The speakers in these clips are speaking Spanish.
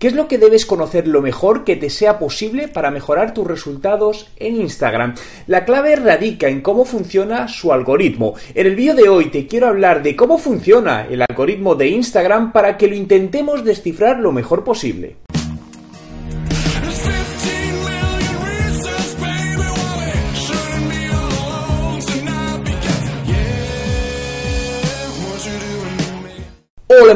¿Qué es lo que debes conocer lo mejor que te sea posible para mejorar tus resultados en Instagram? La clave radica en cómo funciona su algoritmo. En el vídeo de hoy te quiero hablar de cómo funciona el algoritmo de Instagram para que lo intentemos descifrar lo mejor posible.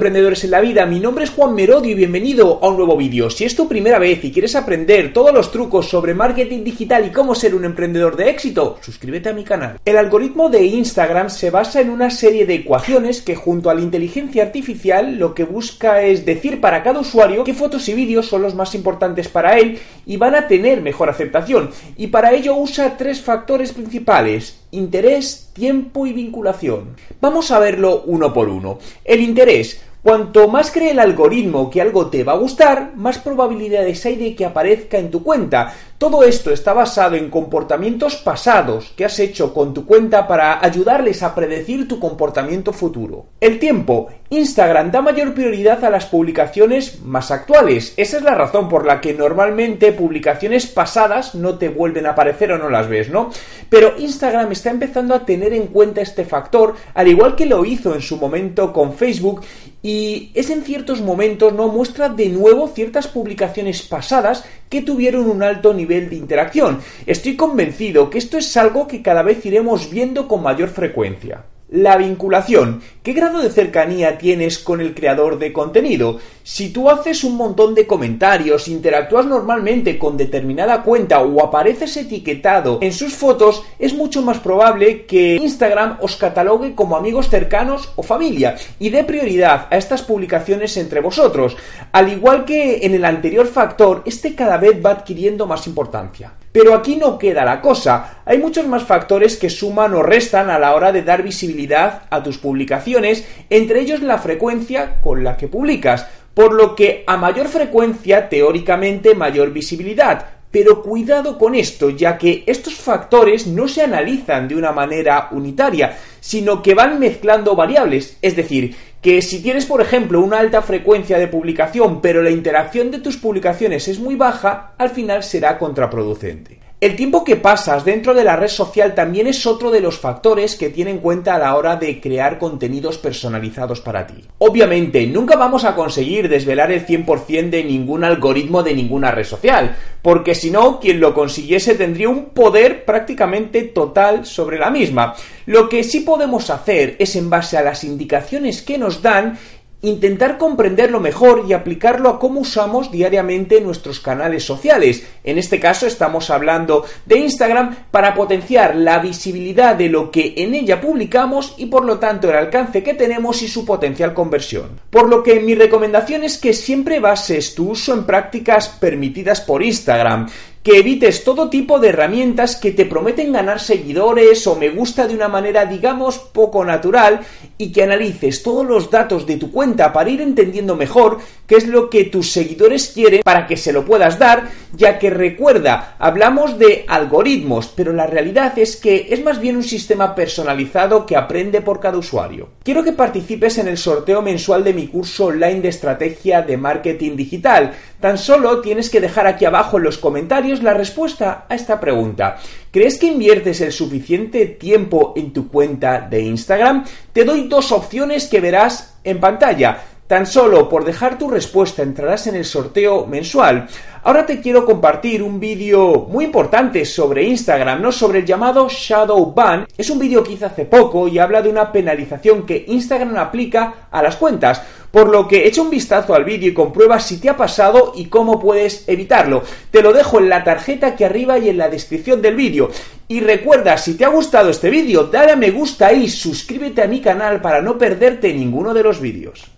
Emprendedores en la vida, mi nombre es Juan Merodio y bienvenido a un nuevo vídeo. Si es tu primera vez y quieres aprender todos los trucos sobre marketing digital y cómo ser un emprendedor de éxito, suscríbete a mi canal. El algoritmo de Instagram se basa en una serie de ecuaciones que junto a la inteligencia artificial lo que busca es decir para cada usuario qué fotos y vídeos son los más importantes para él y van a tener mejor aceptación. Y para ello usa tres factores principales interés, tiempo y vinculación. Vamos a verlo uno por uno. El interés. Cuanto más cree el algoritmo que algo te va a gustar, más probabilidades hay de que aparezca en tu cuenta. Todo esto está basado en comportamientos pasados que has hecho con tu cuenta para ayudarles a predecir tu comportamiento futuro. El tiempo. Instagram da mayor prioridad a las publicaciones más actuales. Esa es la razón por la que normalmente publicaciones pasadas no te vuelven a aparecer o no las ves, ¿no? Pero Instagram está empezando a tener en cuenta este factor, al igual que lo hizo en su momento con Facebook, y es en ciertos momentos, ¿no? Muestra de nuevo ciertas publicaciones pasadas que tuvieron un alto nivel de interacción. Estoy convencido que esto es algo que cada vez iremos viendo con mayor frecuencia. La vinculación. ¿Qué grado de cercanía tienes con el creador de contenido? Si tú haces un montón de comentarios, interactúas normalmente con determinada cuenta o apareces etiquetado en sus fotos, es mucho más probable que Instagram os catalogue como amigos cercanos o familia y dé prioridad a estas publicaciones entre vosotros. Al igual que en el anterior factor, este cada vez va adquiriendo más importancia. Pero aquí no queda la cosa. Hay muchos más factores que suman o restan a la hora de dar visibilidad a tus publicaciones, entre ellos la frecuencia con la que publicas, por lo que a mayor frecuencia, teóricamente, mayor visibilidad. Pero cuidado con esto, ya que estos factores no se analizan de una manera unitaria, sino que van mezclando variables, es decir, que si tienes, por ejemplo, una alta frecuencia de publicación, pero la interacción de tus publicaciones es muy baja, al final será contraproducente. El tiempo que pasas dentro de la red social también es otro de los factores que tiene en cuenta a la hora de crear contenidos personalizados para ti. Obviamente, nunca vamos a conseguir desvelar el 100% de ningún algoritmo de ninguna red social, porque si no, quien lo consiguiese tendría un poder prácticamente total sobre la misma. Lo que sí podemos hacer es en base a las indicaciones que nos dan intentar comprenderlo mejor y aplicarlo a cómo usamos diariamente nuestros canales sociales. En este caso estamos hablando de Instagram para potenciar la visibilidad de lo que en ella publicamos y por lo tanto el alcance que tenemos y su potencial conversión. Por lo que mi recomendación es que siempre bases tu uso en prácticas permitidas por Instagram que evites todo tipo de herramientas que te prometen ganar seguidores o me gusta de una manera digamos poco natural y que analices todos los datos de tu cuenta para ir entendiendo mejor qué es lo que tus seguidores quieren para que se lo puedas dar, ya que recuerda, hablamos de algoritmos, pero la realidad es que es más bien un sistema personalizado que aprende por cada usuario. Quiero que participes en el sorteo mensual de mi curso online de estrategia de marketing digital. Tan solo tienes que dejar aquí abajo en los comentarios la respuesta a esta pregunta. ¿Crees que inviertes el suficiente tiempo en tu cuenta de Instagram? Te doy dos opciones que verás en pantalla. Tan solo por dejar tu respuesta entrarás en el sorteo mensual. Ahora te quiero compartir un vídeo muy importante sobre Instagram, ¿no? Sobre el llamado Shadow Ban. Es un vídeo que hice hace poco y habla de una penalización que Instagram aplica a las cuentas por lo que echa un vistazo al vídeo y comprueba si te ha pasado y cómo puedes evitarlo. Te lo dejo en la tarjeta aquí arriba y en la descripción del vídeo. Y recuerda, si te ha gustado este vídeo, dale a me gusta y suscríbete a mi canal para no perderte ninguno de los vídeos.